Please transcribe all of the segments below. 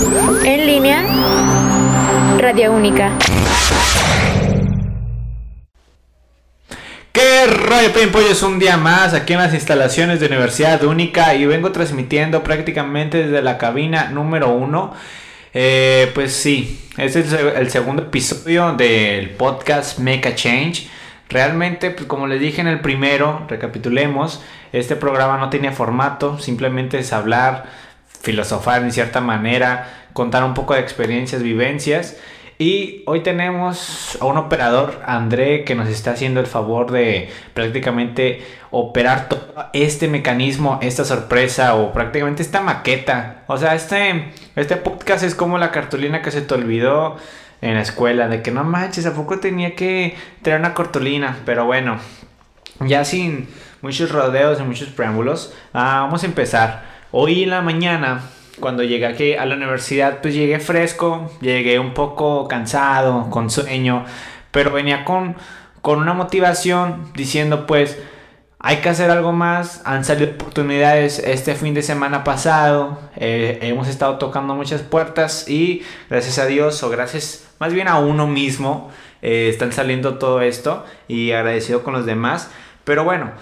En línea, Radio Única. ¿Qué rollo, Es Un día más aquí en las instalaciones de Universidad Única y vengo transmitiendo prácticamente desde la cabina número uno. Eh, pues sí, este es el segundo episodio del podcast Make a Change. Realmente, pues como les dije en el primero, recapitulemos, este programa no tenía formato, simplemente es hablar, filosofar en cierta manera, contar un poco de experiencias, vivencias. Y hoy tenemos a un operador, André, que nos está haciendo el favor de prácticamente operar todo este mecanismo, esta sorpresa o prácticamente esta maqueta. O sea, este, este podcast es como la cartulina que se te olvidó en la escuela, de que no manches, ¿a poco tenía que traer una cartulina? Pero bueno, ya sin muchos rodeos y muchos preámbulos, ah, vamos a empezar. Hoy en la mañana, cuando llegué aquí a la universidad, pues llegué fresco, llegué un poco cansado, con sueño, pero venía con, con una motivación diciendo pues hay que hacer algo más. Han salido oportunidades este fin de semana pasado. Eh, hemos estado tocando muchas puertas y gracias a Dios o gracias más bien a uno mismo eh, están saliendo todo esto y agradecido con los demás. Pero bueno,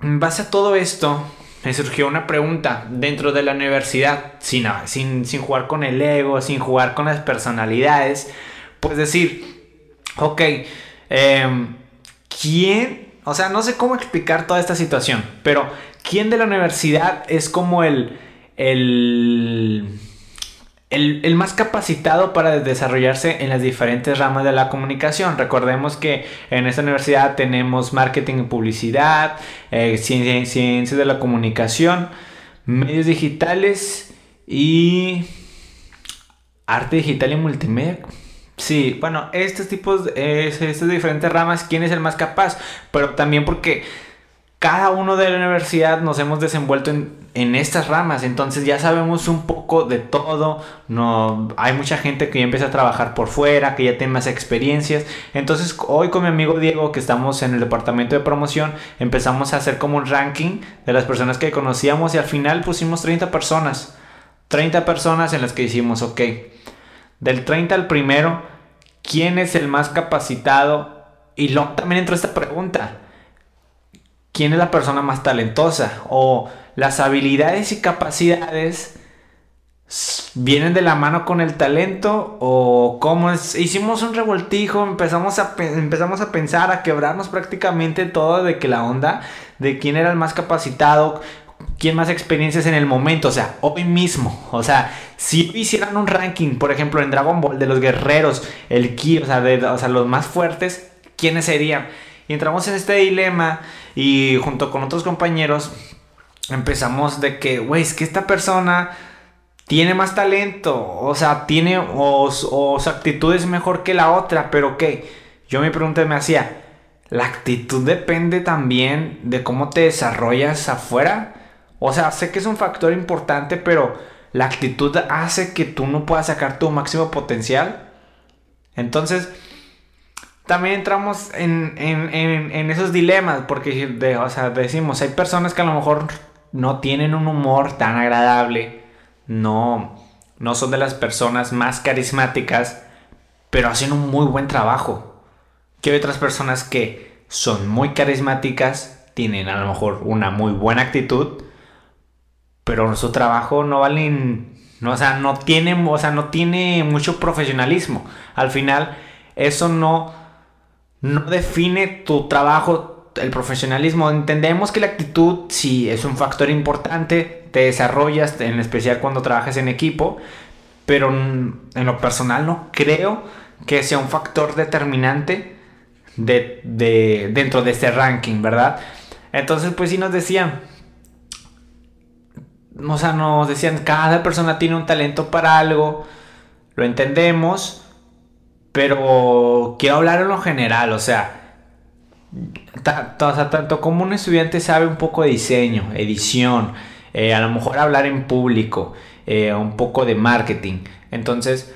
en base a todo esto me surgió una pregunta dentro de la universidad, sin, sin, sin jugar con el ego, sin jugar con las personalidades. Pues decir, ok, em, ¿quién o sea, no sé cómo explicar toda esta situación, pero ¿quién de la universidad es como el, el, el, más capacitado para desarrollarse en las diferentes ramas de la comunicación? Recordemos que en esta universidad tenemos marketing y publicidad, eh, ciencias de la comunicación, medios digitales y arte digital y multimedia. Sí, bueno, estos tipos, estas diferentes ramas, ¿quién es el más capaz? Pero también porque cada uno de la universidad nos hemos desenvuelto en, estas ramas, entonces ya sabemos un poco de todo, no, hay mucha gente que ya empieza a trabajar por fuera, que ya tiene más experiencias, entonces hoy con mi amigo Diego, que estamos en el departamento de promoción, empezamos a hacer como un ranking de las personas que conocíamos y al final pusimos 30 personas, 30 personas en las que hicimos, ok. Del 30 al primero, ¿quién es el más capacitado? Y luego también entró esta pregunta. ¿Quién es la persona más talentosa? O las habilidades y capacidades vienen de la mano con el talento o cómo es hicimos un revoltijo empezamos a empezamos a pensar a quebrarnos prácticamente todo de que la onda de quién era el más capacitado quién más experiencias en el momento, o sea, hoy mismo. O sea, si hicieran un ranking, por ejemplo, en Dragon Ball de los guerreros, el Ki, sea, o sea, los más fuertes, ¿quiénes serían? Y entramos en este dilema y junto con otros compañeros empezamos de que, güey, es que esta persona tiene más talento, o sea, tiene, o, o su actitud es mejor que la otra, pero ¿qué? Yo me pregunté, me hacía, la actitud depende también de cómo te desarrollas afuera. O sea, sé que es un factor importante, pero la actitud hace que tú no puedas sacar tu máximo potencial. Entonces, también entramos en, esos dilemas, porque o sea, decimos, hay personas que a lo mejor no tienen un humor tan agradable, no, no son de las personas más carismáticas, pero hacen un muy buen trabajo. Que hay otras personas que son muy carismáticas, tienen a lo mejor una muy buena actitud, pero su trabajo no vale, no, o sea, no tiene, o sea, no tiene mucho profesionalismo. Al final, eso no, no define tu trabajo, el profesionalismo. Entendemos que la actitud sí es un factor importante, te desarrollas, en especial cuando trabajas en equipo, pero en lo personal no creo que sea un factor determinante de, de, dentro de este ranking, ¿verdad? Entonces, pues sí nos decían, o sea, nos decían, cada persona tiene un talento para algo, lo entendemos, pero quiero hablar en lo general, o sea, tanto como un estudiante sabe un poco de diseño, edición, eh, a lo mejor hablar en público, eh, un poco de marketing, entonces,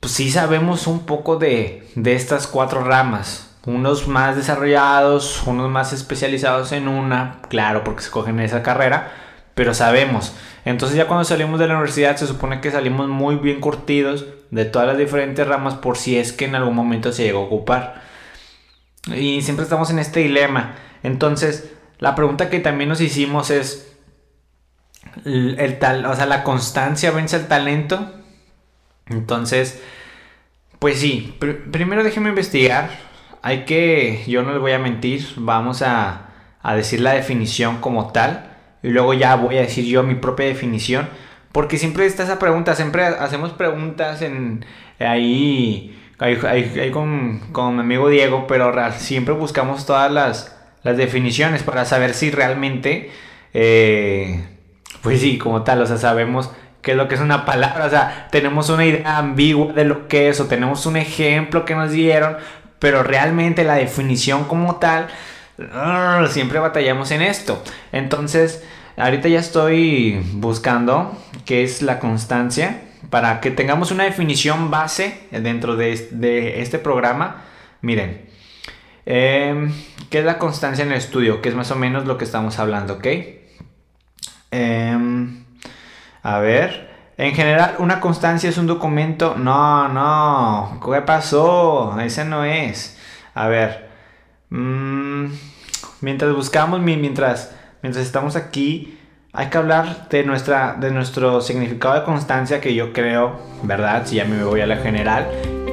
pues sí sabemos un poco de, de estas cuatro ramas, unos más desarrollados, unos más especializados en una, claro, porque escogen esa carrera, pero sabemos. Entonces ya cuando salimos de la universidad se supone que salimos muy bien curtidos de todas las diferentes ramas por si es que en algún momento se llegó a ocupar. Y siempre estamos en este dilema. Entonces, la pregunta que también nos hicimos es, el, tal, o sea, la constancia vence el talento. Entonces, pues sí, primero déjeme investigar. Hay que, yo no les voy a mentir, vamos a, a decir la definición como tal y luego ya voy a decir yo mi propia definición. Porque siempre está esa pregunta, siempre hacemos preguntas en ahí, ahí, con, con, mi amigo Diego, pero siempre buscamos todas las, las, definiciones para saber si realmente, eh, pues sí, como tal, o sea, sabemos qué es lo que es una palabra, o sea, tenemos una idea ambigua de lo que es, o tenemos un ejemplo que nos dieron, pero realmente la definición como tal, siempre batallamos en esto. Entonces, ahorita ya estoy buscando qué es la constancia para que tengamos una definición base dentro de, este programa. Miren, em, ¿qué es la constancia en el estudio? Que es más o menos lo que estamos hablando, ¿ok? Em, a ver, en general, una constancia es un documento. No, no, ¿qué pasó? Ese no es. A ver, mm, mientras buscamos, mientras mientras estamos aquí, hay que hablar de, nuestra, de nuestro significado de constancia que yo creo, ¿verdad? Si ya me voy a la general,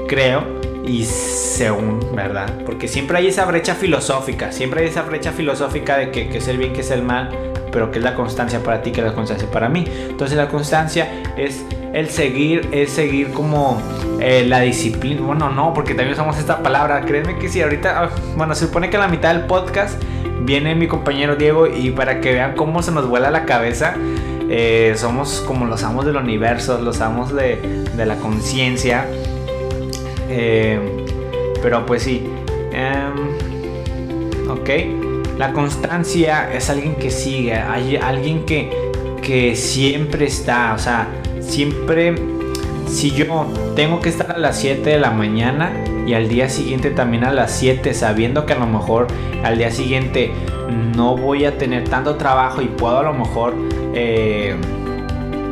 creo y según, ¿verdad? Porque siempre hay esa brecha filosófica, siempre hay esa brecha filosófica de que, que es el bien, que es el mal, pero que es la constancia para ti, que es la constancia para mí. Entonces la constancia es el seguir, es seguir como eh, la disciplina. Bueno, no, porque también usamos esta palabra. Créeme que si ahorita, ah, bueno, se supone que a la mitad del podcast viene mi compañero Diego y para que vean cómo se nos vuela la cabeza, eh, somos como los amos del universo, los amos de, la conciencia. Eh, pero pues sí. Em, ok. La constancia es alguien que sigue, alguien que, que siempre está, o sea, siempre si yo tengo que estar a las 7 de la mañana y al día siguiente también a las 7, sabiendo que a lo mejor al día siguiente no voy a tener tanto trabajo y puedo a lo mejor, eh,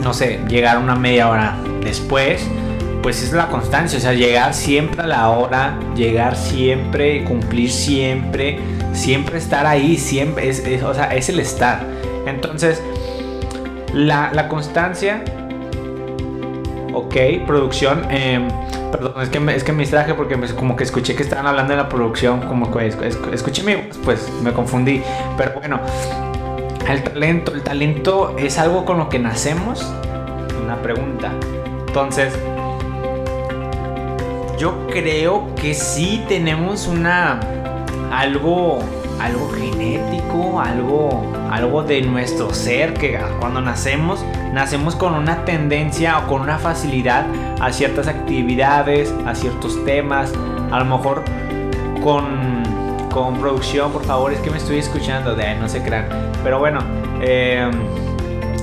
no sé, llegar una media hora después, pues es la constancia, o sea, llegar siempre a la hora, llegar siempre, cumplir siempre, siempre estar ahí, siempre, es, o sea, es el estar. Entonces, la, la constancia ok, producción. Em, perdón, es que, me, es que me distraje porque como que escuché que estaban hablando de la producción, como que escuché mi pues me confundí. Pero bueno, el talento, el talento es algo con lo que nacemos. Una pregunta. Entonces, yo creo que sí tenemos una algo algo genético, algo, algo de nuestro ser, que cuando nacemos, nacemos con una tendencia o con una facilidad a ciertas actividades, a ciertos temas, a lo mejor con, con producción, por favor, es que me estoy escuchando, de no se crean. Pero bueno, em,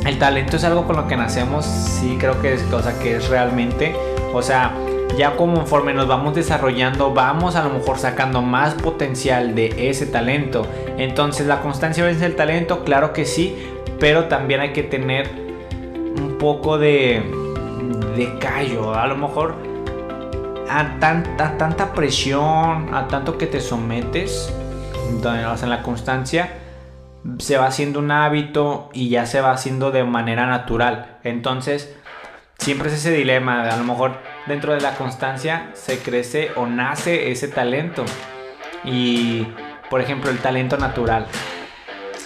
el talento es algo con lo que nacemos, sí creo que es cosa que es realmente, o sea, ya conforme nos vamos desarrollando, vamos a lo mejor sacando más potencial de ese talento. Entonces, ¿la constancia vence el talento? Claro que sí, pero también hay que tener un poco de, de callo. A lo mejor a tanta, tanta presión, a tanto que te sometes, entonces, en la constancia se va haciendo un hábito y ya se va haciendo de manera natural. Entonces, siempre es ese dilema, a lo mejor dentro de la constancia se crece o nace ese talento. Y, por ejemplo, el talento natural.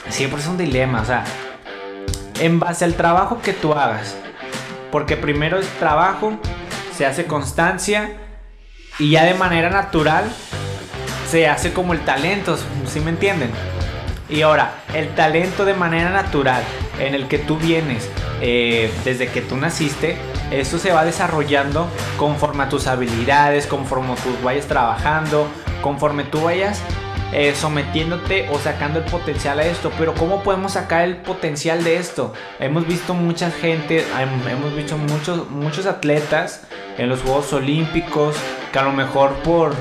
Siempre es un dilema, o sea, en base al trabajo que tú hagas. Porque primero es trabajo, se hace constancia y ya de manera natural se hace como el talento, ¿sí me entienden? Y ahora, el talento de manera natural en el que tú vienes eh, desde que tú naciste, esto se va desarrollando conforme a tus habilidades, conforme tú vayas trabajando, conforme tú vayas eh, sometiéndote o sacando el potencial a esto. Pero ¿cómo podemos sacar el potencial de esto? Hemos visto mucha gente, hemos visto muchos, muchos atletas en los Juegos Olímpicos que a lo mejor por...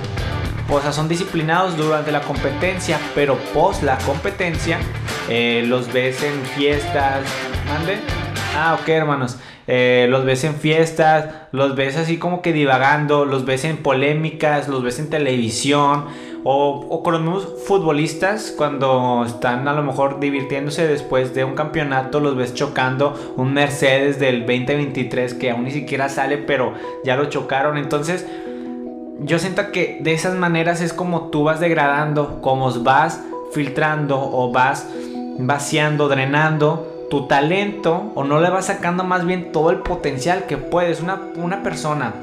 Son disciplinados durante la competencia, pero post la competencia eh, los ves en fiestas, ¿Mande? Ah, ok, hermanos. Eh, los ves en fiestas, los ves así como que divagando, los ves en polémicas, los ves en televisión. O, con los mismos futbolistas, cuando están a lo mejor divirtiéndose después de un campeonato, los ves chocando un Mercedes del 2023 que aún ni siquiera sale, pero ya lo chocaron. Entonces, yo siento que de esas maneras es como tú vas degradando, como vas filtrando o vas vaciando, drenando tu talento o no le vas sacando más bien todo el potencial que puedes. Una, una persona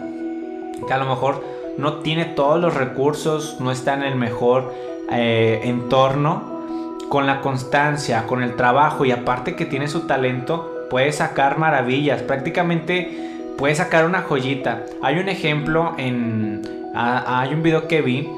que a lo mejor no tiene todos los recursos, no está en el mejor eh, entorno, con la constancia, con el trabajo y aparte que tiene su talento, puede sacar maravillas. Prácticamente puede sacar una joyita. Hay un ejemplo en... hay un video que vi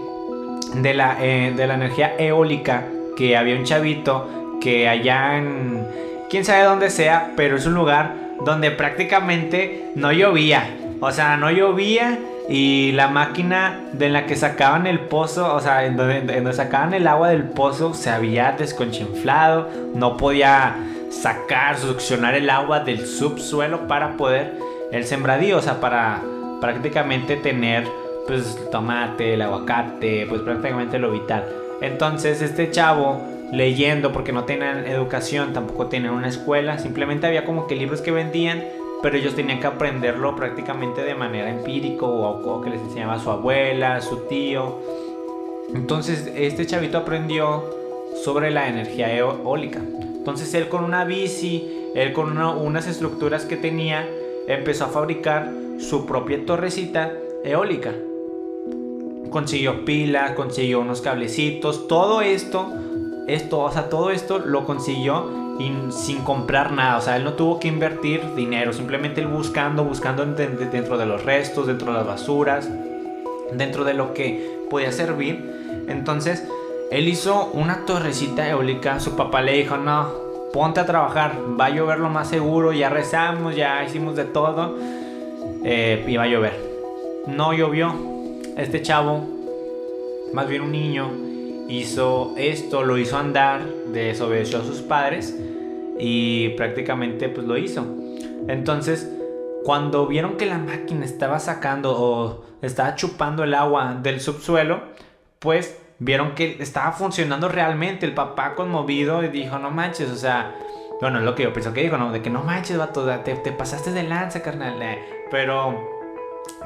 de la, eh, de la energía eólica que había un chavito que allá en quién sabe dónde sea, pero es un lugar donde prácticamente no llovía. O sea, no llovía y la máquina de la que sacaban el pozo, o sea, en donde, sacaban el agua del pozo se había desconchinflado, no podía sacar, succionar el agua del subsuelo para poder el sembradío, o sea, para prácticamente tener pues tomate, el aguacate, pues prácticamente lo vital. Entonces este chavo leyendo porque no tenían educación, tampoco tenían una escuela, simplemente había como que libros que vendían, pero ellos tenían que aprenderlo prácticamente de manera empírica o, que les enseñaba su abuela, su tío. Entonces este chavito aprendió sobre la energía eólica. Entonces él con una bici, él con unas estructuras que tenía, empezó a fabricar su propia torrecita eólica. Consiguió pilas, consiguió unos cablecitos, todo esto esto, o sea, todo esto lo consiguió sin comprar nada. O sea, él no tuvo que invertir dinero. Simplemente él buscando, buscando dentro de los restos, dentro de las basuras, dentro de lo que podía servir. Entonces, él hizo una torrecita eólica. Su papá le dijo, no, ponte a trabajar. Va a llover lo más seguro. Ya rezamos, ya hicimos de todo. Eh, y va a llover. No llovió. Este chavo, más bien un niño, hizo esto, lo hizo andar, desobedeció a sus padres y prácticamente pues lo hizo. Entonces, cuando vieron que la máquina estaba sacando o estaba chupando el agua del subsuelo, pues vieron que estaba funcionando realmente. El papá conmovido y dijo, no manches, o sea, bueno, lo que yo pienso que dijo, ¿no? De que no manches, vato, te, te pasaste de lanza, carnal. Eh". Pero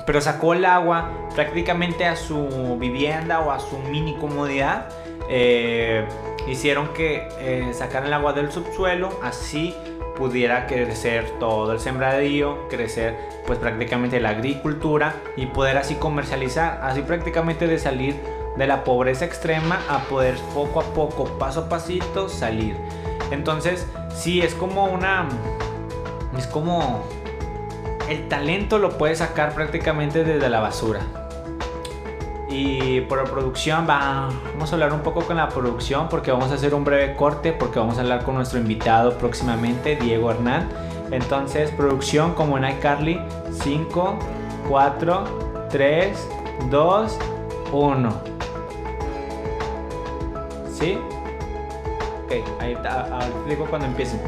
pero sacó el agua prácticamente a su vivienda o a su mini comodidad. Eh, hicieron que eh, el agua del subsuelo, así pudiera crecer todo el sembradío, crecer pues prácticamente la agricultura y poder así comercializar, así prácticamente de salir de la pobreza extrema a poder poco a poco, paso a pasito salir. Entonces, sí, es como una... Es como el talento lo puedes sacar prácticamente desde la basura. Y por la producción vamos a hablar un poco con la producción porque vamos a hacer un breve corte porque vamos a hablar con nuestro invitado próximamente, Diego Hernán. Entonces, producción como en iCarly, 5, 4, 3, 2, 1. ¿Sí? Ok, ahí está. Digo cuando empiecen.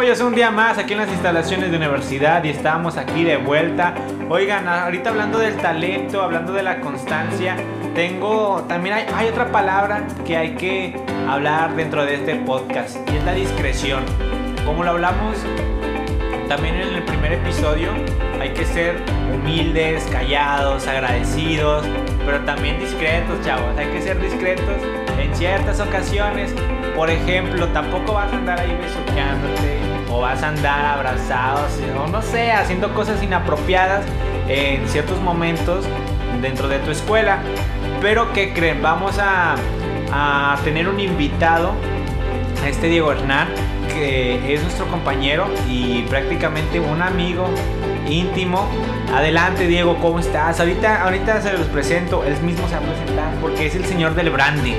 Es un día más aquí en las instalaciones de universidad y estamos aquí de vuelta. Oigan, ahorita hablando del talento, hablando de la constancia, tengo también hay, hay otra palabra que hay que hablar dentro de este podcast y es la discreción. Como lo hablamos también en el primer episodio, hay que ser humildes, callados, agradecidos, pero también discretos, chavos. Hay que ser discretos en ciertas ocasiones. Por ejemplo, tampoco vas a andar ahí besuqueándote o vas a andar abrazados o no sé, haciendo cosas inapropiadas en ciertos momentos dentro de tu escuela. Pero ¿qué creen? Vamos a, a tener un invitado, este Diego Hernán, que es nuestro compañero y prácticamente un amigo íntimo. Adelante Diego, ¿cómo estás? Ahorita, ahorita se los presento, él mismo se va a presentar porque es el señor del branding.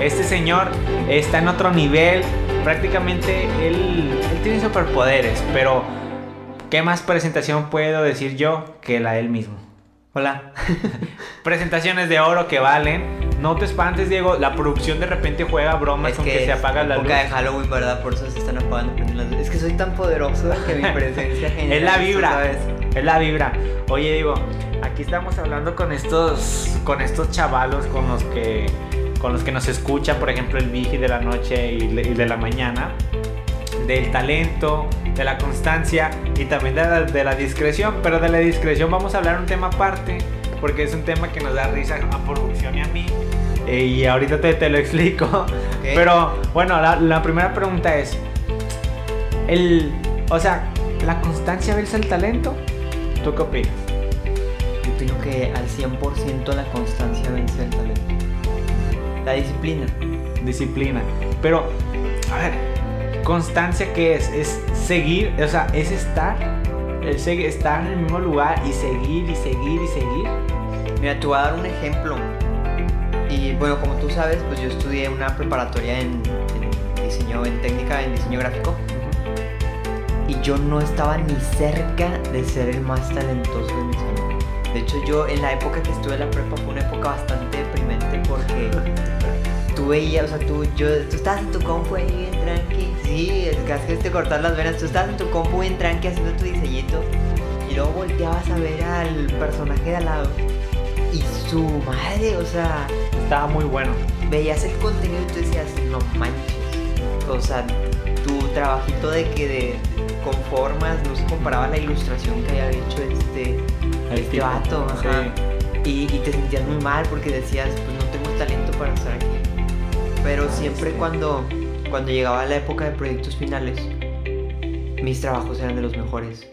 Este señor está en otro nivel, prácticamente él, él tiene superpoderes, pero ¿qué más presentación puedo decir yo que la de él mismo? Hola. Presentaciones de oro que valen. No te espantes, Diego. La producción de repente juega bromas con que, se apaga la luz. de Halloween, ¿verdad? Por eso se están apagando Es que soy tan poderoso que mi presencia genera. es la vibra. Es la vibra. Oye, Diego, aquí estamos hablando con estos, con estos chavalos con los que, con los que nos escuchan, por ejemplo, el Vigi de la noche y de la mañana del talento, de la constancia y también de la, discreción. Pero de la discreción vamos a hablar un tema aparte, porque es un tema que nos da risa a producción y a mí. Eh, y ahorita te, te lo explico. Pero bueno, la, primera pregunta es, el, o sea, ¿la constancia vence el talento? ¿Tú qué opinas? Yo opino que al 100% la constancia vence el talento. La disciplina. Disciplina. Pero, a ver, constancia que es, es seguir, o sea, es estar, es estar en el mismo lugar y seguir y seguir y seguir. Mira, te voy a dar un ejemplo. Y bueno, como tú sabes, pues yo estudié una preparatoria en, diseño, en técnica, en diseño gráfico. Y yo no estaba ni cerca de ser el más talentoso de mi salón. De hecho, yo en la época que estuve en la prepa fue una época bastante deprimente porque tú veías, o sea, tú, yo, tú estabas en tu compu ahí bien tranqui. Sí, es que te cortar las venas. Tú estabas en tu compu bien tranqui haciendo tu diseñito. Y luego volteabas a ver al personaje de al lado. Y su madre, o sea. Estaba muy bueno. Veías el contenido y tú decías, no manches. O sea, tu trabajito de que de, con formas no se comparaba la ilustración que había hecho este, este vato. Y, y te sentías muy mal porque decías, pues no tengo talento para estar aquí. Pero siempre cuando, cuando llegaba la época de proyectos finales, mis trabajos eran de los mejores.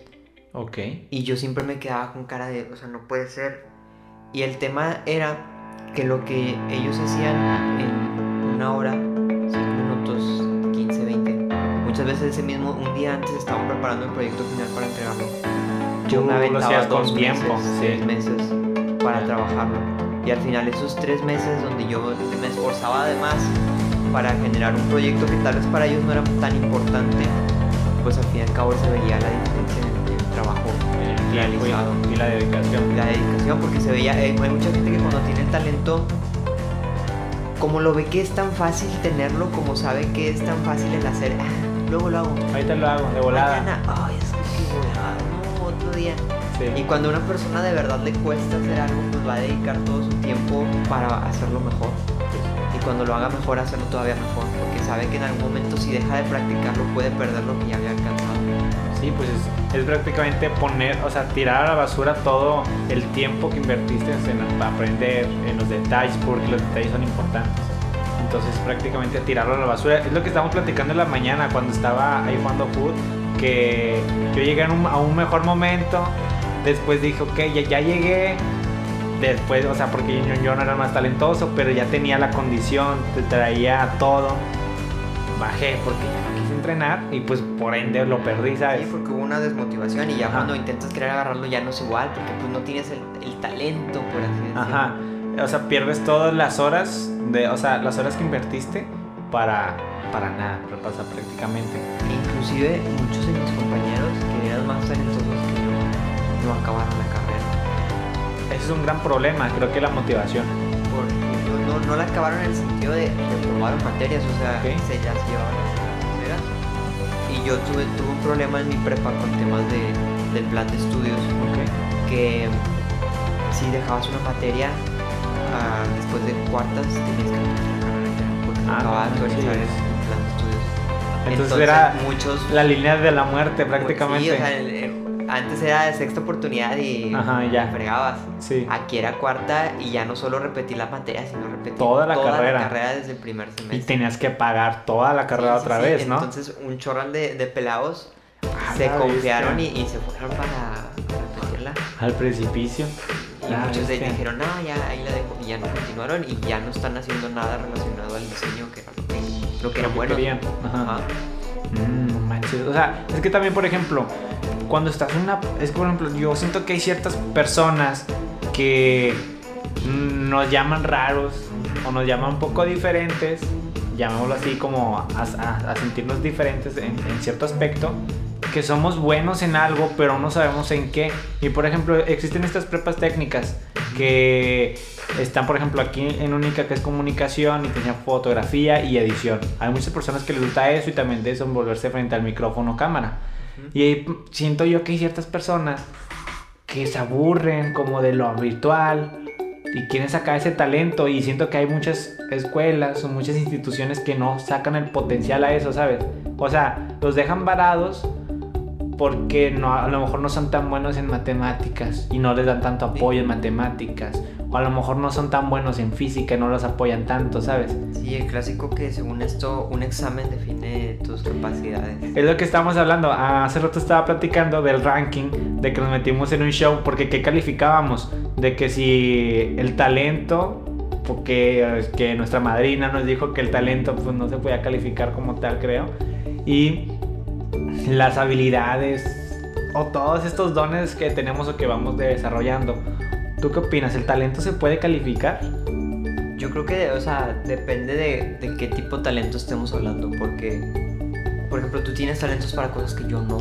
Ok. Y yo siempre me quedaba con cara de, o sea, no puede ser. Y el tema era que lo que ellos hacían en una hora, muchas veces ese mismo, un día antes estaban preparando el proyecto final para entregarlo. Yo me aventaba dos tiempo, meses, meses para trabajarlo. Y al final esos tres meses donde yo me esforzaba además para generar un proyecto que tal vez para ellos no era tan importante, pues al fin y al cabo se veía la diferencia en el trabajo realizado. Y la dedicación. la dedicación, porque se veía, eh, hay mucha gente que cuando tiene el talento, como lo ve que es tan fácil tenerlo, como sabe que es tan fácil el hacer, luego lo hago. Ahorita lo hago, de volada. Mañana, ay, es que no, otro día. Y cuando a una persona de verdad le cuesta hacer algo, pues va a dedicar todo su tiempo para hacerlo mejor. Y cuando lo haga mejor, hacerlo todavía mejor. Porque sabe que en algún momento si deja de practicarlo puede perder lo que ya había alcanzado. Sí, pues es, prácticamente poner, o sea, tirar a la basura todo el tiempo que invertiste en aprender, en los detalles, porque los detalles son importantes. Entonces prácticamente tirarlo a la basura. Es lo que estábamos platicando en la mañana cuando estaba ahí jugando food, que yo llegué a un, a un mejor momento Después dije, ok, ya, ya llegué. Después, o sea, porque yo, no era más talentoso, pero ya tenía la condición, te traía todo. Bajé porque ya no quise entrenar y pues por ende lo perdí, ¿sabes? Sí, porque hubo una desmotivación y ya cuando intentas querer agarrarlo ya no es igual, porque pues no tienes el, el talento, por así decirlo. Ajá. O sea, pierdes todas las horas, de, o sea, las horas que invertiste para, para nada, pasa prácticamente. Inclusive muchos de mis compañeros que eran más talentosos no acabaron la carrera. Ese es un gran problema, creo que la motivación. no, no, la acabaron en el sentido de, que probaron materias, o sea, se las llevaron a yo tuve, tuve un problema en mi prepa con temas de, del plan de estudios, que si dejabas una materia ah, después de cuartas tenías que porque Ah, acababa de actualizar manches. el plan de estudios. Entonces, era muchos la línea de la muerte Sí, prácticamente. o sea, el- el- antes era de sexta oportunidad y Ajá, ya. fregabas. Sí. Aquí era cuarta y ya no solo repetí la materia, sino repetí Toda la carrera. carrera desde el primer semestre. Y tenías que pagar toda la carrera Sí, sí, otra sí. vez, ¿no? Entonces un chorral de, de pelados Ah, se la confiaron y, y se fueron para repetirla. Al precipicio. Y muchos de ellos dijeron, no, ya ahí la dejo. Y ya no continuaron y ya no están haciendo nada relacionado al diseño que era lo que, lo que era que bueno. querían. Ajá. Mm, manches. O sea, es que también, por ejemplo, cuando estás en una. Es que, por ejemplo, yo siento que hay ciertas personas que nos llaman raros o nos llaman un poco diferentes, llamémoslo así, como a, a- a sentirnos diferentes en, en cierto aspecto, que somos buenos en algo, pero no sabemos en qué. Y, por ejemplo, existen estas prepas técnicas que están, por ejemplo, aquí en Única, que es comunicación y tenía fotografía y edición. Hay muchas personas que les gusta eso y también desenvolverse frente al micrófono o cámara. Y siento yo que hay ciertas personas que se aburren como de lo virtual y quieren sacar ese talento y siento que hay muchas escuelas o muchas instituciones que no sacan el potencial a eso, ¿sabes? O sea, los dejan varados porque no, a lo mejor no son tan buenos en matemáticas y no les dan tanto apoyo en matemáticas. O a lo mejor no son tan buenos en física y no los apoyan tanto, ¿sabes? Sí, el clásico que según esto un examen define tus capacidades. Es lo que estábamos hablando. Hace rato estaba platicando del ranking, de que nos metimos en un show, porque ¿qué calificábamos? De que si el talento, porque que nuestra madrina nos dijo que el talento pues no se podía calificar como tal, creo. Y las habilidades o todos estos dones que tenemos o que vamos desarrollando. ¿Tú qué opinas? ¿El talento se puede calificar? Yo creo que, o sea, depende de, de qué tipo de talento estemos hablando, porque, por ejemplo, tú tienes talentos para cosas que yo no.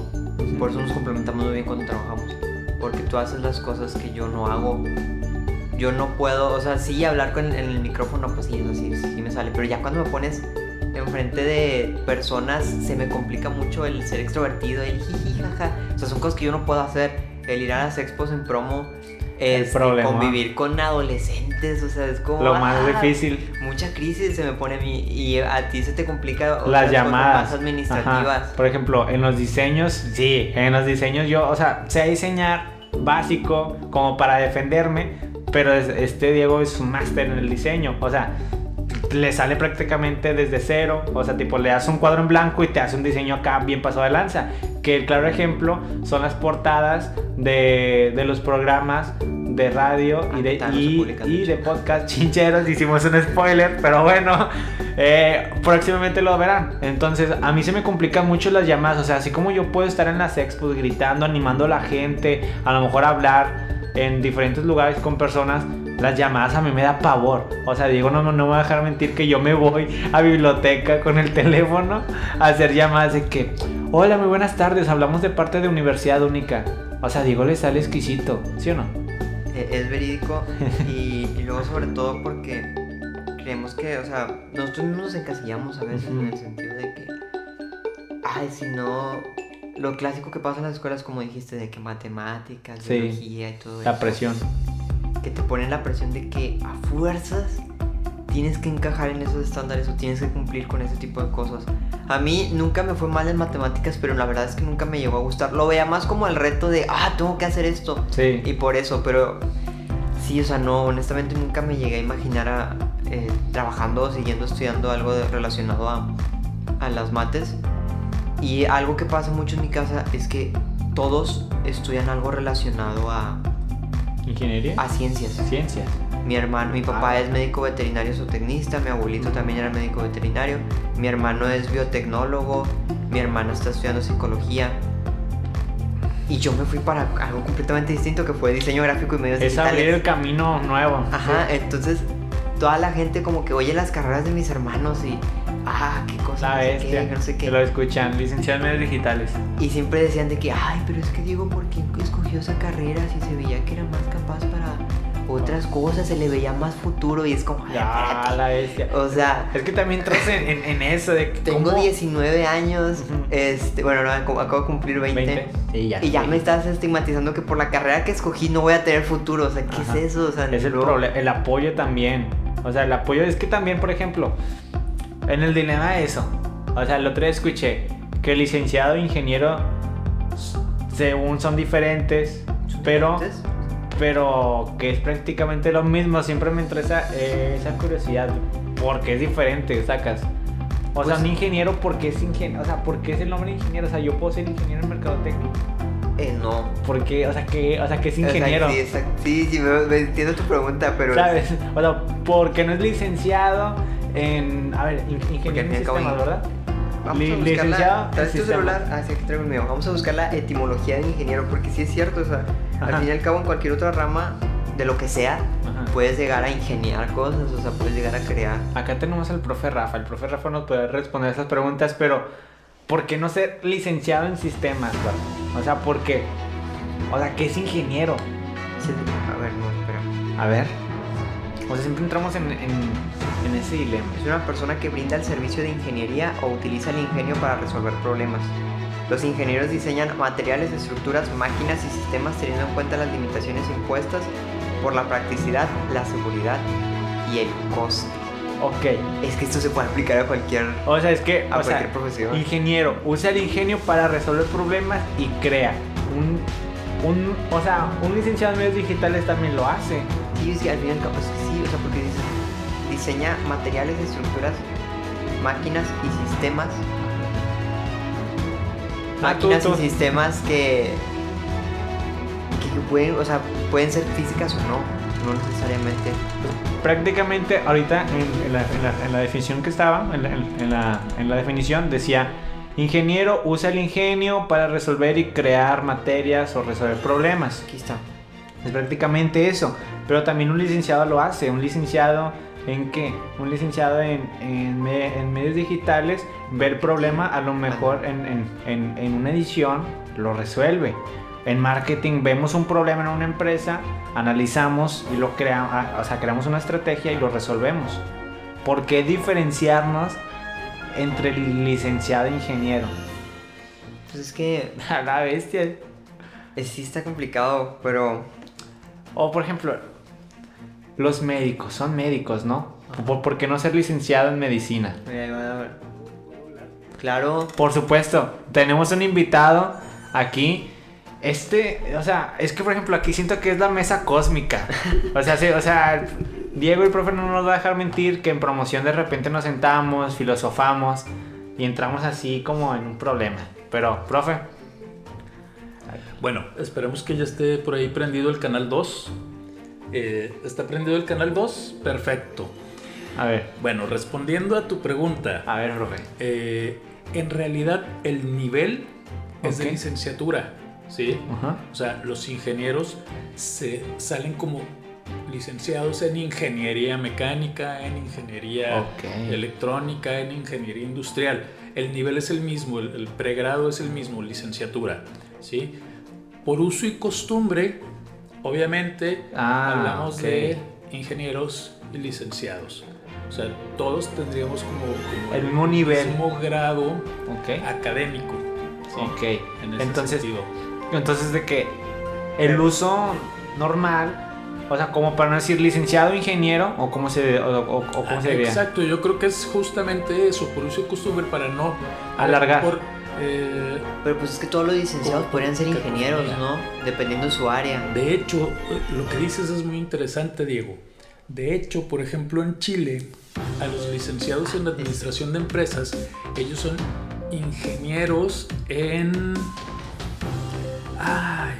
Por eso nos complementamos muy bien cuando trabajamos, porque tú haces las cosas que yo no hago. Yo no puedo, o sea, sí hablar con en el micrófono, pues sí, eso sí, sí me sale, pero ya cuando me pones enfrente de personas se me complica mucho el ser extrovertido, el jiji, jaja. O sea, son cosas que yo no puedo hacer. El ir a las expos en promo, El este, convivir con adolescentes, o sea, es como... Lo más ah, difícil. Mucha crisis se me pone a mí y a ti se te complica las llamadas más administrativas. Ajá. Por ejemplo, en los diseños, sí, en los diseños yo, o sea, sé diseñar básico como para defenderme, pero es- este Diego es un máster en el diseño, o sea, le sale prácticamente desde cero, o sea, tipo le das un cuadro en blanco y te hace un diseño acá bien pasado de lanza, que el claro ejemplo son las portadas de, de los programas de radio y de, y, de podcast chincheros, hicimos un spoiler, pero bueno, eh, próximamente lo verán. Entonces, a mí se me complican mucho las llamadas, o sea, así como yo puedo estar en las expos gritando, animando a la gente, a lo mejor hablar en diferentes lugares con personas, las llamadas a mí me da pavor. O sea, digo, no, no, no me voy a dejar mentir que yo me voy a biblioteca con el teléfono a hacer llamadas de que, hola, muy buenas tardes, hablamos de parte de Universidad Única. O sea, digo, le sale exquisito, ¿sí o no? Eh, Es verídico y, y luego sobre todo porque creemos que, o sea, nosotros mismos nos encasillamos a veces en el sentido de que, ay, si no, lo clásico que pasa en las escuelas, como dijiste, de que matemáticas, Sí. biología y todo La eso, presión. Que te ponen la presión de que a fuerzas tienes que encajar en esos estándares o tienes que cumplir con ese tipo de cosas. A mí nunca me fue mal en matemáticas, pero la verdad es que nunca me llegó a gustar. Lo veía más como el reto de, ah, tengo que hacer esto. Sí. Y por eso, pero sí, o sea, no, honestamente nunca me llegué a imaginar a, eh, trabajando o siguiendo estudiando algo de- relacionado a, a las mates. Y algo que pasa mucho en mi casa es que todos estudian algo relacionado a, ¿Ingeniería? a ciencias. Ciencias. Mi hermano, mi papá Ah. es médico veterinario zootecnista, mi abuelito también era médico veterinario, mi hermano es biotecnólogo, mi hermana está estudiando psicología. Y yo me fui para algo completamente distinto que fue diseño gráfico y medios Es digitales. abrir el camino nuevo. Ajá, entonces toda la gente como que oye las carreras de mis hermanos y ah, qué cosa, no sé qué, no sé Que qué. lo escuchan. Licenciado en medios digitales. Y siempre decían de que, ay, pero es que Diego, ¿por qué escogió esa carrera si se veía que era más capaz para otras cosas, se le veía más futuro y es como... "Ay, Ya, espérate". la bestia. O sea, Es que también entras en, en- en eso de que tengo cómo- 19 años, Ujú. este, bueno, no, acabo de cumplir 20. 20. Sí, ya Y ya sé. me estás estigmatizando que por la carrera que escogí no voy a tener futuro. O sea, ¿qué Ajá. es eso? O sea, Es el problema, el apoyo también. O sea, el apoyo es que también, por ejemplo, en el dilema de eso. O sea, el otro día escuché que el licenciado ingeniero, según son diferentes, pero, pero que es prácticamente lo mismo. Siempre me entró esa, eh, esa curiosidad. porque es diferente, sacas? O sea, Pues- un ingeniero, ¿por qué es ingeniero? O sea, ¿por qué es el nombre de ingeniero? O sea, yo puedo ser ingeniero en mercadotecnia. eh, no. ¿Por qué? O sea, que, o sea, que es O sea, ingeniero. sí, exacto. sí, sí, me, me entiendo tu pregunta, pero. ¿Sabes? O sea, porque no es licenciado en. A ver, in- Porque ingeniero en sistemas, ¿verdad? Vamos a buscar la, ¿Traes tu celular? Ah, sí, aquí traigo el mío. Vamos a buscar la etimología de ingeniero, porque sí es cierto, o sea, Ajá. al fin y al cabo en cualquier otra rama de lo que sea, Ajá. puedes llegar a ingeniar cosas, o sea, puedes llegar a crear. Acá tenemos al profe Rafa. El profe Rafa nos puede responder esas preguntas, pero ¿por qué no ser licenciado en sistemas? bro? O sea, ¿por qué? O sea, ¿qué es ingeniero? Sí, A ver, no, espera. A ver. O sea, siempre entramos en, en, en ese dilema. Es una persona que brinda el servicio de ingeniería o utiliza el ingenio para resolver problemas. Los ingenieros diseñan materiales, estructuras, máquinas y sistemas teniendo en cuenta las limitaciones impuestas por la practicidad, la seguridad y el coste. Ok. Es que esto se puede aplicar a cualquier, O sea, es que, a o sea, cualquier profesión. ingeniero usa el ingenio para resolver problemas y crea. Un, un, o sea, un licenciado en medios digitales también lo hace. Sí, es que al es que sí, o sea, porque dice, diseña materiales, estructuras, máquinas y sistemas. Ah, Máquinas y sistemas que, que, pueden, o sea, pueden ser físicas o no, no necesariamente. Prácticamente ahorita en, en la, en la- en la definición que estaba, la- en la definición decía, ingeniero usa el ingenio para resolver y crear materias o resolver problemas. Aquí está. Es prácticamente eso. Pero también un licenciado lo hace. Un licenciado en qué? Un licenciado en, en me- en medios digitales ve el problema, a lo mejor en, en- en- en una edición lo resuelve. En marketing vemos un problema en una empresa, analizamos y lo creamos, o sea, creamos una estrategia y lo resolvemos. ¿Por qué diferenciarnos entre licenciado e ingeniero? Pues es que A la bestia. eh, sí está complicado, pero O por ejemplo, los médicos, son médicos, ¿no? ¿Por, por qué no ser licenciado en medicina? Claro, Por supuesto, tenemos un invitado aquí. Este, o sea, es que por ejemplo aquí siento que es la mesa cósmica. O sea, sí, o sea, Diego el profe no nos va a dejar mentir que en promoción de repente nos sentamos, filosofamos y entramos así como en un problema. Pero, profe, Bueno, esperemos que ya esté por ahí prendido el canal 2. Eh, ¿Está prendido el canal 2? Perfecto. a ver, Bueno, respondiendo a tu pregunta, a ver, profe. eh, en realidad el nivel es de licenciatura, ¿sí? O sea, los ingenieros se salen como licenciados en ingeniería mecánica, en ingeniería electrónica, en ingeniería industrial. El nivel es el mismo, el, el pregrado es el mismo, licenciatura, ¿sí? Por uso y costumbre, obviamente, Ah, hablamos de ingenieros y licenciados. O sea, todos tendríamos como, como El mismo nivel. mismo grado académico. ¿sí? Ok. En ese Entonces, sentido. Entonces, de que el uso normal, o sea, como para no decir licenciado ingeniero, o cómo se, o, o- o cómo Ah, se diría. Exacto, yo creo que es justamente eso, por uso y costumbre, para no Alargar. por, eh, pero pues es que todos los licenciados podrían ser ingenieros. ¿no? Dependiendo de su área. de hecho, lo que dices es muy interesante, Diego. De hecho, por ejemplo, en Chile, a los licenciados en administración de empresas, ellos son ingenieros en. Ay.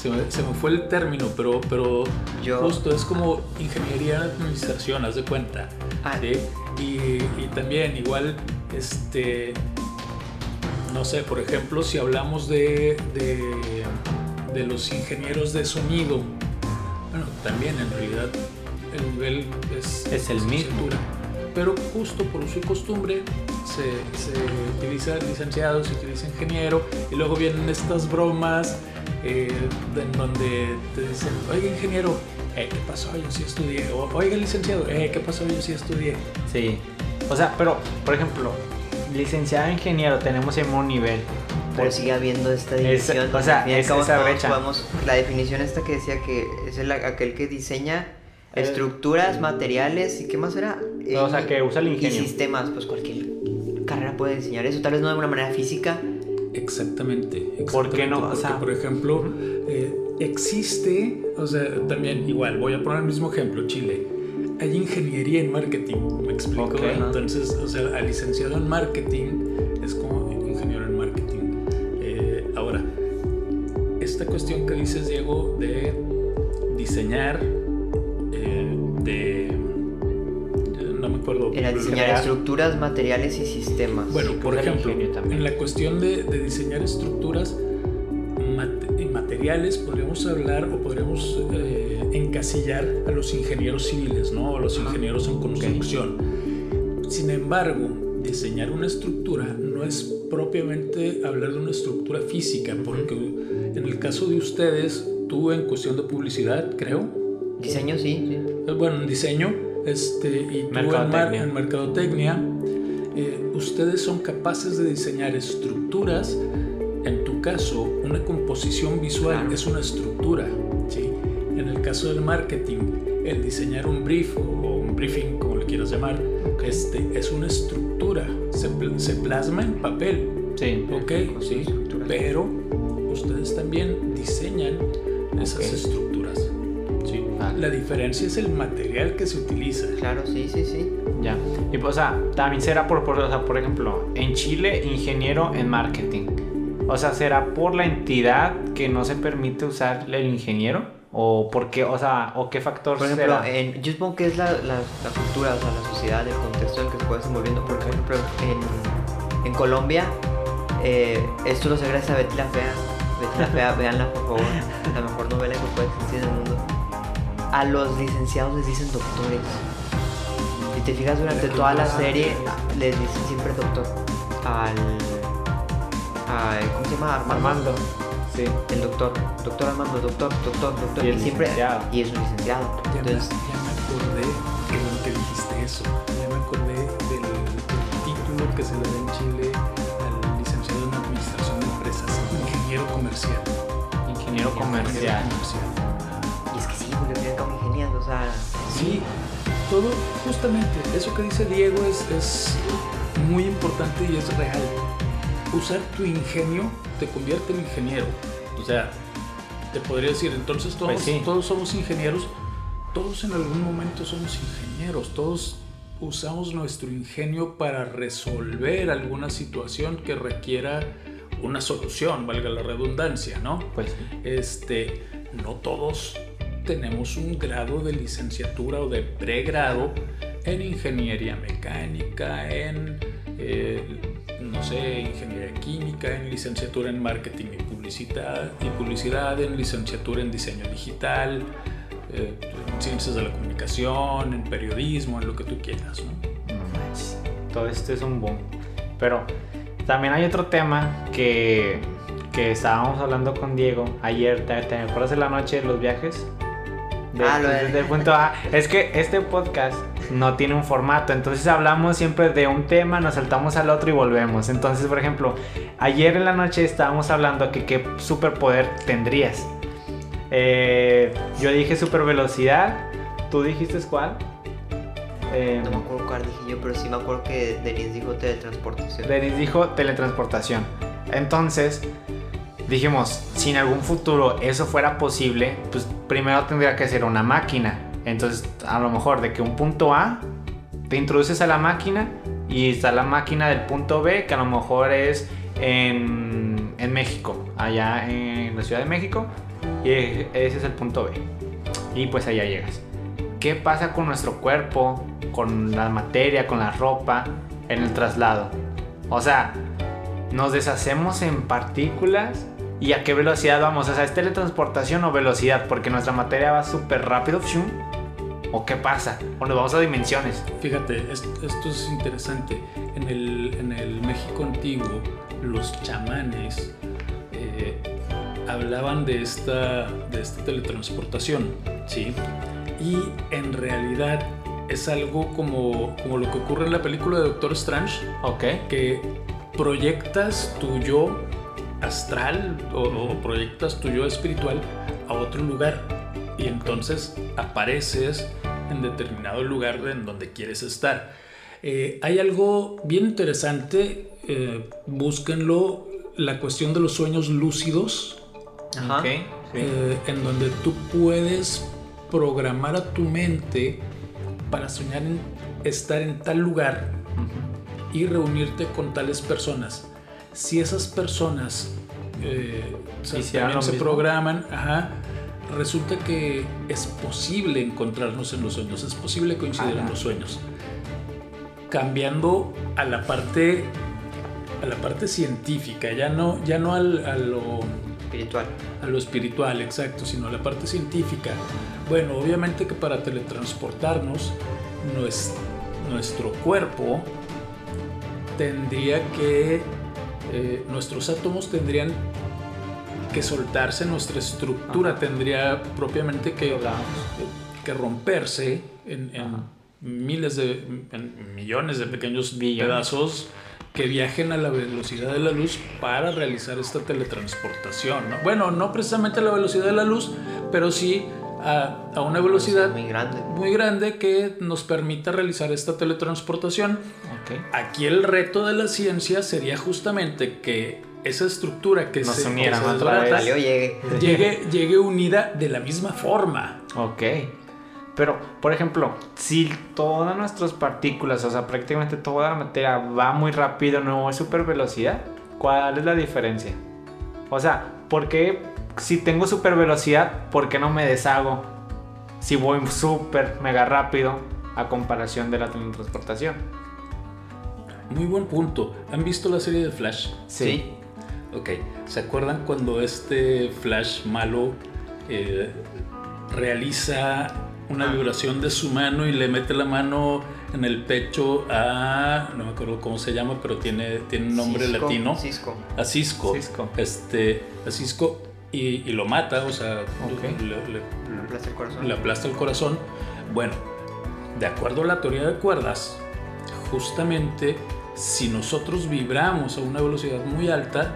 Se me, se me fue el término, pero, pero Yo- justo es como ingeniería en administración, haz de cuenta. Ah. ¿sí? Y, y también igual, este, no sé, por ejemplo, si hablamos de, de, de los ingenieros de sonido, bueno, también en realidad el nivel es, Es el mismo. Pero justo por uso y costumbre se, se utiliza licenciado, se utiliza ingeniero y luego vienen estas bromas eh, en donde te dicen, oiga ingeniero, eh, ¿qué pasó? Yo sí estudié. O, oiga licenciado, eh, ¿qué pasó? Yo sí estudié. Sí. O sea, pero, por ejemplo, licenciado ingeniero tenemos el mismo nivel. Pero sigue habiendo esta Es- división. o sea, y es cabo, esa todos brecha. podemos- la definición esta que decía que es el, aquel que diseña Eh, estructuras, materiales y qué más era. o sea, que usa el Y ingenio. sistemas, pues cualquier carrera puede diseñar eso. Tal vez no de una manera física. Exactamente. ¿Por qué no? O Porque, sea- por ejemplo, eh, existe, o sea, también igual, voy a poner el mismo ejemplo, Chile. Hay ingeniería en marketing, ¿me explico? Entonces, o sea, al licenciado en marketing es como ingeniero en marketing. Eh, ahora, esta cuestión que dices, Diego, de diseñar, eh, de... No me acuerdo. Era diseñar crear. estructuras, materiales y sistemas. Bueno, Sí, por ejemplo, en la cuestión de, de diseñar estructuras mate- y materiales, podríamos hablar o podríamos eh, encasillar a los ingenieros civiles, ¿no? O a los ingenieros en construcción. Sin embargo, diseñar una estructura no es propiamente hablar de una estructura física, porque en el caso de ustedes, tú en cuestión de publicidad, creo, Diseño, sí. sí. eh, bueno, en diseño este, y tú en, en mercadotecnia, eh, ustedes son capaces de diseñar estructuras. En tu caso, una composición visual Claro. es una estructura. Caso del marketing, el diseñar un brief o un briefing, como le quieras llamar, este, es una estructura. Se, se plasma en papel. Sí. Ok, sí, pero ustedes también diseñan esas Ok. estructuras. ¿sí? Vale. La diferencia es el material que se utiliza. Claro, sí, sí, sí. Ya. Y pues, o sea, también será por, por, o sea, por ejemplo, en Chile, ingeniero en marketing. O sea, ¿será por la entidad que no se permite usar el ingeniero? ¿O por qué? O sea, ¿o qué factor Por ejemplo, será? en, yo supongo que es la, la, la cultura, o sea, la sociedad, el contexto en el que se puede desenvolviendo. Porque, por ejemplo, en, en Colombia, eh, esto lo sé gracias a Betty la Fea. Betty la Fea, véanla por favor. La mejor novela que puede existir en el mundo. A los licenciados les dicen doctores. Si te fijas durante toda la serie, les dicen siempre doctor. Al. a- ¿Cómo se llama? Armando. Sí. El doctor. Doctor Armando, doctor, doctor, doctor. Y el siempre. licenciado. Y es un licenciado. Ya, me, Entonces, ya me acordé que lo que dijiste eso. Ya me acordé del, del título que se le da en Chile al licenciado en Administración de Empresas, ingeniero comercial. Ingeniero Ingeniero comercial. comercial. Y es que sí, y al cabo ingeniería, o sea. Sí, todo, justamente, eso que dice Diego es, es muy importante y es real. Usar tu ingenio te convierte en ingeniero. O sea, te podría decir, entonces todos, Pues sí. todos somos ingenieros, todos en algún momento somos ingenieros, todos usamos nuestro ingenio para resolver alguna situación que requiera una solución, valga la redundancia, ¿no? Pues este, no todos tenemos un grado de licenciatura o de pregrado en ingeniería mecánica, en, eh, no sé, ingeniería química, en licenciatura en marketing y publicidad, y publicidad en licenciatura en diseño digital, eh, en ciencias de la comunicación, en periodismo, en lo que tú quieras, ¿no? No manches, Todo esto es un boom. Pero también hay otro tema que, que estábamos hablando con Diego ayer. ¿Te, te acuerdas de la noche de los viajes? De- Ah, lo de- del punto A. Es que este podcast no tiene un formato. Entonces hablamos siempre de un tema, nos saltamos al otro y volvemos. Entonces, por ejemplo, ayer en la noche estábamos hablando que qué superpoder tendrías. Eh, yo dije super velocidad. ¿Tú dijiste cuál? Eh, No me acuerdo cuál dije yo, pero sí me acuerdo que Denise dijo teletransportación. Denis dijo teletransportación. Entonces, dijimos, si en algún futuro eso fuera posible, pues primero tendría que ser una máquina. Entonces, a lo mejor de que un punto A te introduces a la máquina y está la máquina del punto B, que a lo mejor es en, en México, allá en la Ciudad de México, y ese es el punto B. Y pues allá llegas. ¿Qué pasa con nuestro cuerpo, con la materia, con la ropa en el traslado? O sea, nos deshacemos en partículas y a qué velocidad vamos. O sea, ¿es teletransportación o velocidad? Porque nuestra materia va súper rápido. ¿O qué pasa? O nos vamos a dimensiones. Fíjate, es- esto es interesante. En el, en el México antiguo, los chamanes eh, hablaban de esta, de esta teletransportación, ¿sí? Y en realidad es algo como, como lo que ocurre en la película de Doctor Strange, Ok. que proyectas tu yo astral o, o proyectas tu yo espiritual a otro lugar y entonces apareces en determinado lugar en donde quieres estar. Eh, hay algo bien interesante, eh, búsquenlo, la cuestión de los sueños lúcidos, Ajá. Ok. Sí. eh, en donde tú puedes programar a tu mente para soñar en estar en tal lugar y reunirte con tales personas. Si esas personas eh, o sea, Hicieran también se mismo. programan, ajá, resulta que es posible encontrarnos en los sueños, es posible coincidir en los sueños. Cambiando a la parte a la parte científica, ya no, ya no al- a lo Espiritual. a lo espiritual, exacto, sino a la parte científica. Bueno, obviamente que para teletransportarnos, nues- nuestro cuerpo tendría que, eh, nuestros átomos tendrían que soltarse, nuestra estructura Ajá. tendría propiamente que, que romperse en, miles de, en millones de pequeños Billones. pedazos que viajen a la velocidad de la luz para realizar esta teletransportación. ¿no? Bueno, no precisamente a la velocidad de la luz, pero sí a, a una velocidad Muy grande. muy grande que nos permita realizar esta teletransportación. Ok. Aquí el reto de la ciencia sería justamente que esa estructura que Nos se, que uniera se desbarata vez. Salió, llegue. llegue, llegue unida de la misma forma. Ok. Pero, por ejemplo, si todas nuestras partículas, o sea, prácticamente toda la materia va muy rápido, no es super velocidad, ¿cuál es la diferencia? O sea, ¿por qué si tengo super velocidad, por qué no me deshago? Si voy súper mega rápido a comparación de la teletransportación. Muy buen punto. ¿Han visto la serie de Flash? Sí. Ok. ¿Se acuerdan cuando este Flash malo eh, realiza una Ah. vibración de su mano y le mete la mano en el pecho a. No me acuerdo cómo se llama, pero tiene, tiene un nombre Cisco, latino. Cisco. A Cisco. Cisco. Este, a Cisco y, y lo mata, o sea, le- aplasta el corazón. le aplasta el corazón. Bueno, de acuerdo a la teoría de cuerdas, justamente si nosotros vibramos a una velocidad muy alta,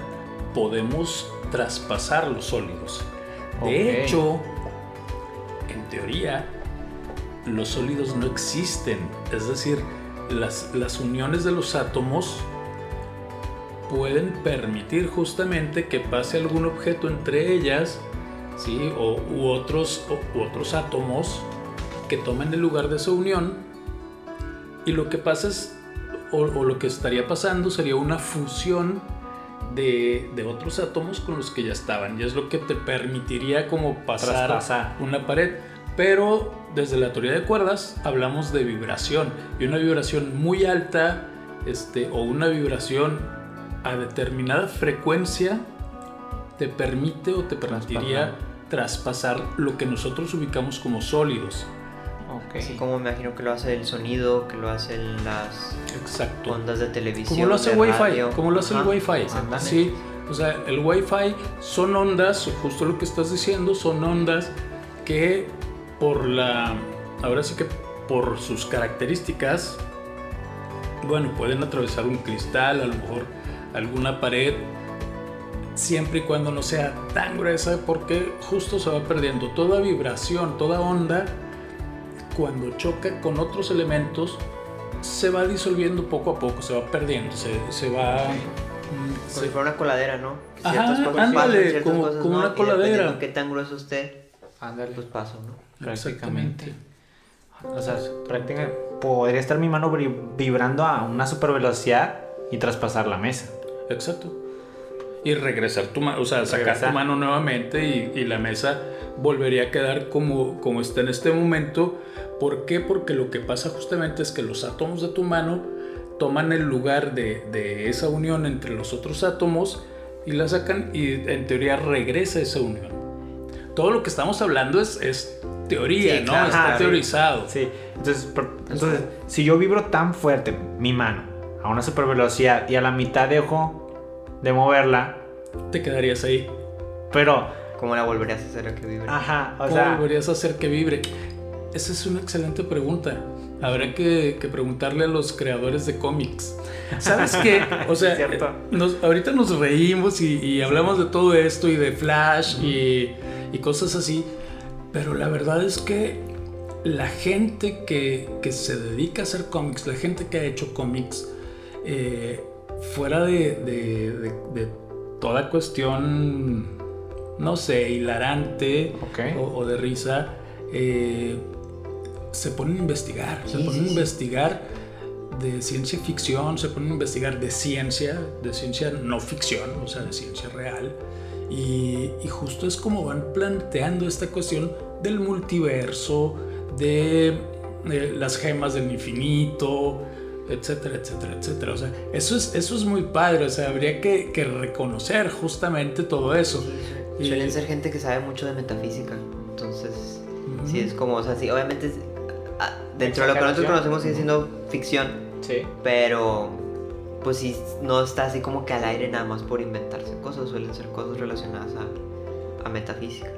podemos traspasar los sólidos. De hecho, en teoría, los sólidos no existen. Es decir, las, las uniones de los átomos pueden permitir justamente que pase algún objeto entre ellas, ¿sí? O, u, otros, o- u otros átomos que tomen el lugar de esa unión. Y lo que pasa es, o, o lo que estaría pasando sería una fusión de, de otros átomos con los que ya estaban. Y es lo que te permitiría como pasar Traspasar. una pared. Pero desde la teoría de cuerdas hablamos de vibración. Y una vibración muy alta este, o una vibración a determinada frecuencia te permite o te permitiría traspasar lo que nosotros ubicamos como sólidos. Ok. Así como me imagino que lo hace el sonido, que lo hacen las Exacto. ondas de televisión. Como lo hace el Wi-Fi, como lo hace Ajá. el Wi-Fi. Sí, o sea, el Wi-Fi son ondas, justo lo que estás diciendo, son ondas que por la, ahora sí que por sus características, bueno, pueden atravesar un cristal, a lo mejor alguna pared, siempre y cuando no sea tan gruesa, porque justo se va perdiendo toda vibración, toda onda, cuando choca con otros elementos, se va disolviendo poco a poco, se va perdiendo, se, se va... mm, Como se- si fuera una coladera, ¿no? Ajá, cosas ándale, pasan, como- cosas como no, una coladera. qué tan grueso esté, Ándale. pues paso, ¿no? Prácticamente. O sea, prácticamente podría estar mi mano vibrando a una super velocidad y traspasar la mesa. Exacto. Y regresar tu mano, o sea, sacar Regresar. tu mano nuevamente y, y la mesa volvería a quedar como, como está en este momento. ¿Por qué? Porque lo que pasa justamente es que los átomos de tu mano toman el lugar de, de esa unión entre los otros átomos y la sacan y en teoría regresa esa unión. Todo lo que estamos hablando es, es teoría, Sí, ¿no? claro. Está sí. teorizado. Sí, entonces, entonces, si yo vibro tan fuerte mi mano a una super velocidad y a la mitad dejo de moverla, Te quedarías ahí. Pero, ¿Cómo la volverías a hacer que vibre? ajá, o ¿Cómo sea, volverías a hacer que vibre? Esa es una excelente pregunta. Habrá que, que preguntarle a los creadores de cómics. ¿Sabes qué? O sea, Cierto. nos- ahorita nos reímos y, y hablamos de todo esto y de Flash y, y cosas así, pero la verdad es que la gente que, que se dedica a hacer cómics, la gente que ha hecho cómics, eh, fuera de, de- de- de toda cuestión, no sé, hilarante Ok. o, o de risa, eh, se ponen a investigar, se Sí, ponen sí, a sí. investigar de ciencia ficción, se ponen a investigar de ciencia, de ciencia no ficción, o sea, de ciencia real. Y, y justo es como van planteando esta cuestión del multiverso, de eh, las gemas del infinito, etcétera, etcétera, etcétera. O sea, eso es, eso es muy padre, o sea, habría que, que reconocer justamente todo eso. Sí, Y- Suelen ser gente que sabe mucho de metafísica. Entonces, Ujú. sí, es como, o sea, sí, obviamente, es- ah, dentro de lo que nosotros conocemos sigue siendo ficción, sí. pero pues sí, no está así como que al aire nada más por inventarse cosas, suelen ser cosas relacionadas a, a metafísica.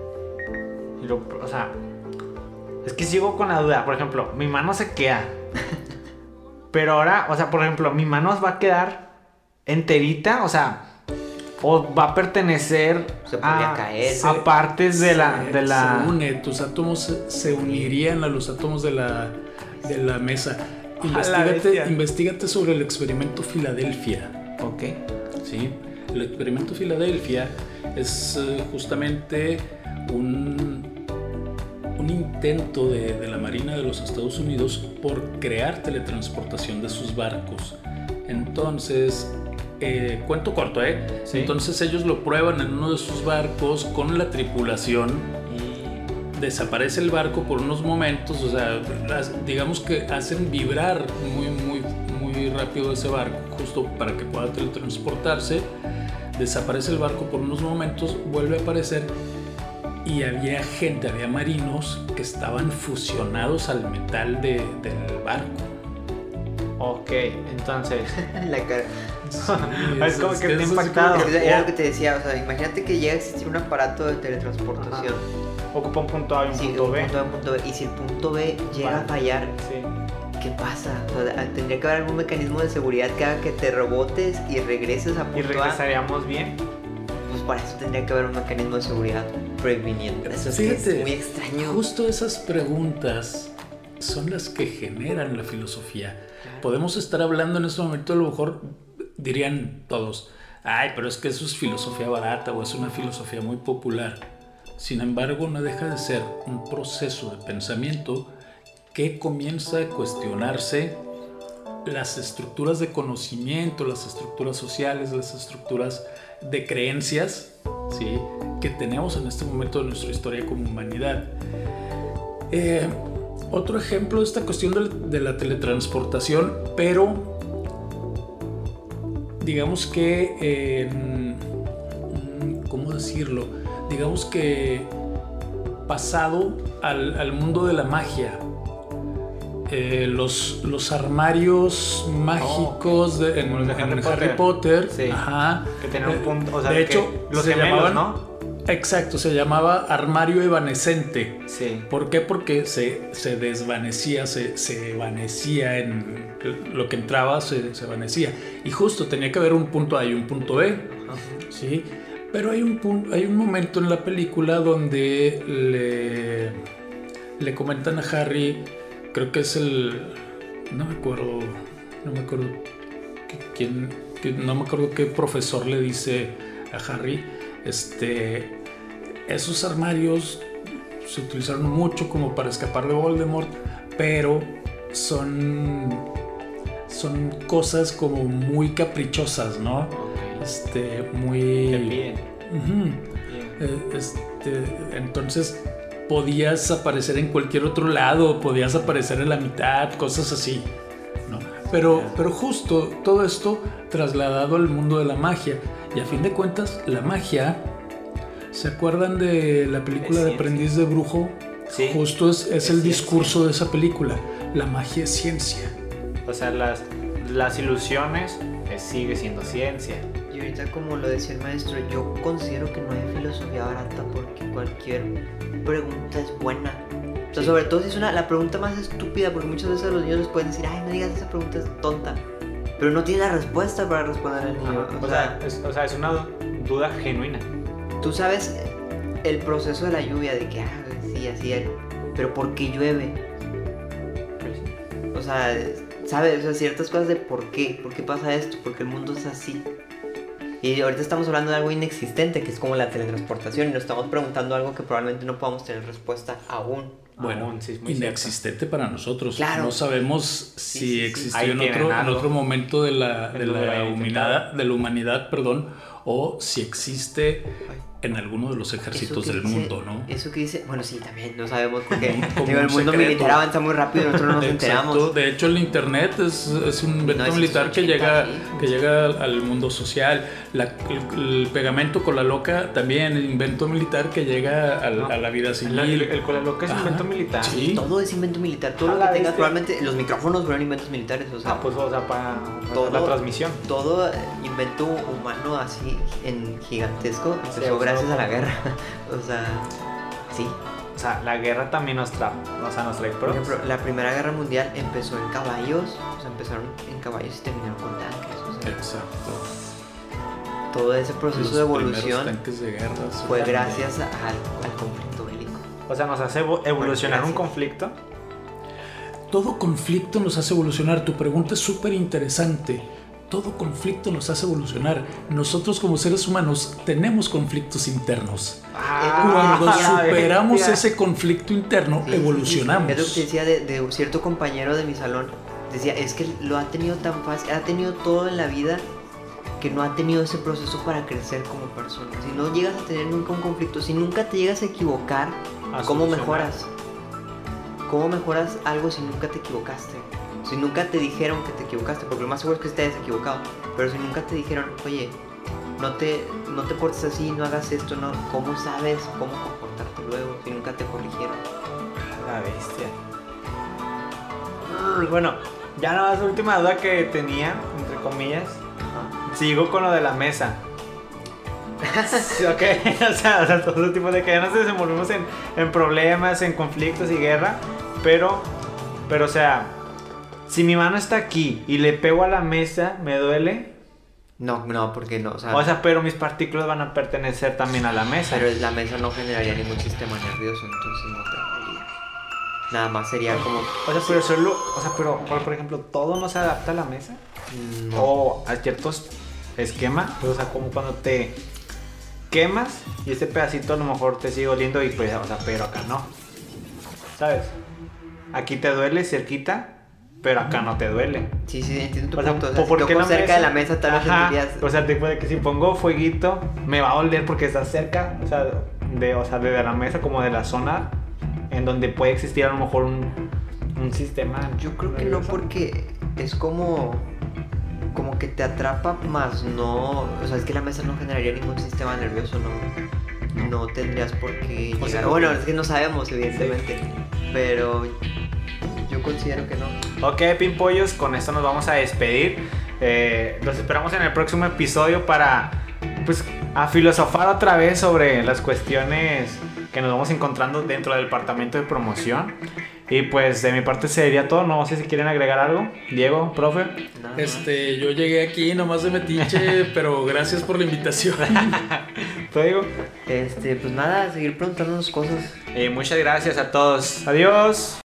Lo- o sea, es que sigo con la duda. Por ejemplo, mi mano se queda. Pero ahora, o sea, por ejemplo, mi mano va a quedar enterita, o sea, o va a pertenecer Se podría a, caer. a partes de la, se, de la. se une, tus átomos se, se unirían a los átomos de la, de la mesa. Investígate, bestia. investígate sobre el experimento Filadelfia. Ok. ¿sí? El experimento Filadelfia es eh, justamente un, un intento de, de la Marina de los Estados Unidos por crear teletransportación de sus barcos. Entonces, eh, cuento corto, ¿eh? Sí. Entonces ellos lo prueban en uno de sus barcos con la tripulación y desaparece el barco por unos momentos, o sea, digamos que hacen vibrar muy, muy, muy rápido ese barco, justo para que pueda teletransportarse. Desaparece el barco por unos momentos, vuelve a aparecer y había gente, había marinos que estaban fusionados al metal de- del barco. Ok, entonces. La cara. es como que te impactado. Es- Era lo que te decía, o sea, imagínate que llega a existir un aparato de teletransportación. Ocupa un punto A y un Sí, punto un B. punto A, un punto B. Y si el punto B llega a fallar, Sí. ¿qué pasa? O sea, tendría que haber algún mecanismo de seguridad que haga que te rebotes y regreses a Y punto A. regresaríamos bien. Pues para eso tendría que haber un mecanismo de seguridad previniendo. Eso es, que Fíjate, es muy extraño. Justo esas preguntas son las que generan la filosofía. Podemos estar hablando en este momento, a lo mejor dirían todos, ay, pero es que eso es filosofía barata o es una filosofía muy popular. Sin embargo, no deja de ser un proceso de pensamiento que comienza a cuestionarse las estructuras de conocimiento, las estructuras sociales, las estructuras de creencias ¿sí? que tenemos en este momento de nuestra historia como humanidad. Eh, otro ejemplo de esta cuestión de, la teletransportación, pero digamos que, mm, ¿cómo decirlo? Digamos que pasado al mundo de la magia. Eh, los, los armarios mágicos de, en, como los de en Harry Harry, Potter. Sí. ajá, Que tenían un Eh, punto. O sea, de hecho, los se gemelos, llamaban- ¿no? Exacto, se llamaba armario evanescente. Sí. ¿Por qué? Porque se, se desvanecía, se, se evanecía en lo que entraba, se, se evanecía. Y justo tenía que haber un punto A y un punto B, ¿sí? Pero hay un, pun- hay un momento en la película donde le, le comentan a Harry, creo que es el... No me acuerdo, no me acuerdo que- quién, que- no me acuerdo qué profesor le dice a Harry, este, esos armarios se utilizaron mucho como para escapar de Voldemort, pero son son cosas como muy caprichosas, ¿no? Este, muy. Bien. Eh, este, entonces podías aparecer en cualquier otro lado, podías aparecer en la mitad, cosas así. ¿no? Pero, pero justo todo esto trasladado al mundo de la magia. Y a fin de cuentas, la magia, ¿se acuerdan de la película de. Aprendiz de Brujo? Sí. Justo es, es Es el ciencia. discurso de esa película. La magia es ciencia. O sea, las, las ilusiones eh, sigue siendo ciencia. Ahorita como lo decía el maestro, yo considero que no hay filosofía barata porque cualquier pregunta es buena. O sea, sobre todo si es una, la pregunta más estúpida, porque muchas veces los niños les pueden decir, ay, no digas esa pregunta es tonta. Pero no tiene la respuesta para responder al niño. O sea, es, o sea, es una duda genuina. Tú sabes el proceso de la lluvia, de que, ah, sí, así es. Pero ¿por qué llueve? O sea, ¿sabes? O sea, ciertas cosas de por qué, por qué pasa esto, porque el mundo es así. Y ahorita estamos hablando de algo inexistente, que es como la teletransportación, y nos estamos preguntando algo que probablemente no podamos tener respuesta aún. Bueno, Aún, sí, es muy inexistente para nosotros. Claro. No sabemos Sí, si sí, existió en otro, en otro momento de la, de la humanidad, de la humanidad, perdón, o si existe en alguno de los ejércitos del dice- mundo, ¿no? Eso que dice, bueno, sí, también, no sabemos porque digo, el un mundo secreto. militar avanza muy rápido y nosotros no nos Exacto. enteramos. De hecho, el internet es, es un invento No, militar que 80, llega, sí. que llega al- mundo social. La- el, el pegamento con la loca también, el invento militar que llega No. a la vida El, civil. el, el cola loca es Ajá. invento militar. Sí. Todo es invento militar, todo A lo la que tengas, probablemente los micrófonos fueron inventos militares, o sea, Ah, pues, o sea, para, Todo- la transmisión. todo invento humano así en gigantesco o sea, gracias a la guerra. o sea, sí. O sea, la guerra también nos trae, o sea, nos trae Por pros. ejemplo, la Primera Guerra Mundial empezó en caballos, o sea, empezaron en caballos y terminaron con tanques. O sea, Exacto. todo ese proceso Los de evolución tanques de guerra fue gracias a- al, al conflicto bélico. O sea, nos hace evo- evolucionar un conflicto. Todo conflicto nos hace evolucionar. Tu pregunta es súper interesante. Todo conflicto nos hace evolucionar. Nosotros como seres humanos tenemos conflictos internos. Cuando Ah, la superamos ese conflicto interno, Sí, sí, sí, evolucionamos. Es lo que decía de, de un cierto compañero de mi salón. Decía, es que lo ha tenido tan fácil, ha tenido todo en la vida que no ha tenido ese proceso para crecer como persona. Si no llegas a tener nunca un conflicto, si nunca te llegas a equivocar, A ¿cómo solucionar. mejoras? ¿Cómo mejoras algo si nunca te equivocaste? Si nunca te dijeron que te equivocaste, porque lo más seguro es que estés equivocado, pero si nunca te dijeron, oye, no te, no te portes así, no hagas esto, no, ¿cómo sabes cómo comportarte luego si nunca te corrigieron? La bestia. Bueno, ya nada más última duda que tenía, entre comillas. Sigo con lo de la mesa. Ok, o sea, o sea, todo ese tipo de que ya nos desenvolvemos en, en problemas, en conflictos y guerra, pero, pero, o sea, si mi mano está aquí y le pego a la mesa, ¿me duele? No, no, porque no, o sea, O sea, pero mis partículas van a pertenecer también a la mesa. pero la mesa no generaría ningún sistema nervioso, entonces no te. Nada más sería como... O sea, pero solo, o sea, pero, por, por ejemplo, todo no se adapta a la mesa. No. o a ciertos esquemas, pues, o sea, como cuando te quemas y este pedacito a lo mejor te sigue oliendo y pues, o sea, pero acá no. ¿Sabes? Aquí te duele cerquita, pero acá no te duele. Sí, sí, entiendo tu O sea, punto. O sea, ¿por si toco cerca mesa? de la mesa tal vez sentirías... O sea, tipo de que si pongo fueguito, me va a oler porque está cerca, o sea, de, o sea, de la mesa, como de la zona en donde puede existir a lo mejor un, un sistema. Yo creo que no porque es como... Como que te atrapa más, no... O sea, es que la mesa no generaría ningún sistema nervioso, no... No tendrías por qué O sea, llegar... no- Bueno, es que no sabemos, evidentemente. Pero yo considero que no. Ok, Pimpollos, con esto nos vamos a despedir. Eh, los esperamos en el próximo episodio para pues, a filosofar otra vez sobre las cuestiones que nos vamos encontrando dentro del departamento de promoción. Y pues de mi parte sería todo. No sé si quieren agregar algo. Diego, profe. Nada más. Este, yo llegué aquí nomás de metiche, pero gracias por la invitación. ¿Tú, Diego? Este, pues nada, seguir preguntándonos cosas. Y muchas gracias a todos. Adiós.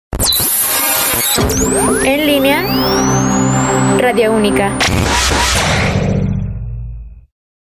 En línea, Radio Única.